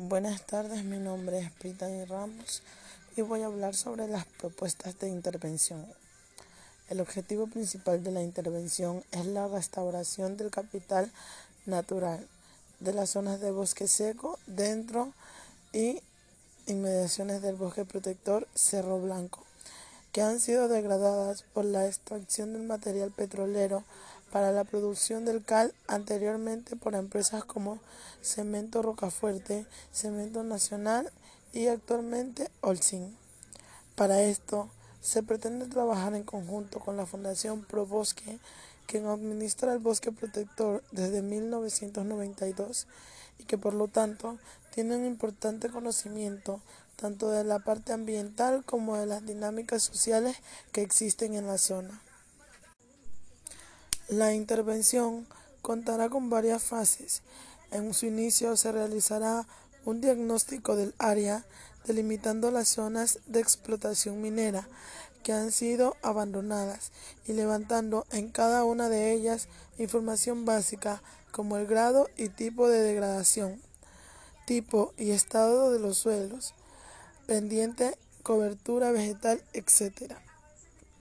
Buenas tardes, mi nombre es Brittany Ramos y voy a hablar sobre las propuestas de intervención. El objetivo principal de la intervención es la restauración del capital natural de las zonas de bosque seco dentro y inmediaciones del bosque protector Cerro Blanco, que han sido degradadas por la extracción del material petrolero para la producción del cal anteriormente por empresas como Cemento Rocafuerte, Cemento Nacional y actualmente Olsin. Para esto, se pretende trabajar en conjunto con la Fundación Pro Bosque, quien administra el bosque protector desde 1992 y que por lo tanto tiene un importante conocimiento tanto de la parte ambiental como de las dinámicas sociales que existen en la zona. La intervención contará con varias fases. En su inicio se realizará un diagnóstico del área delimitando las zonas de explotación minera que han sido abandonadas y levantando en cada una de ellas información básica como el grado y tipo de degradación, tipo y estado de los suelos, pendiente, cobertura vegetal, etc.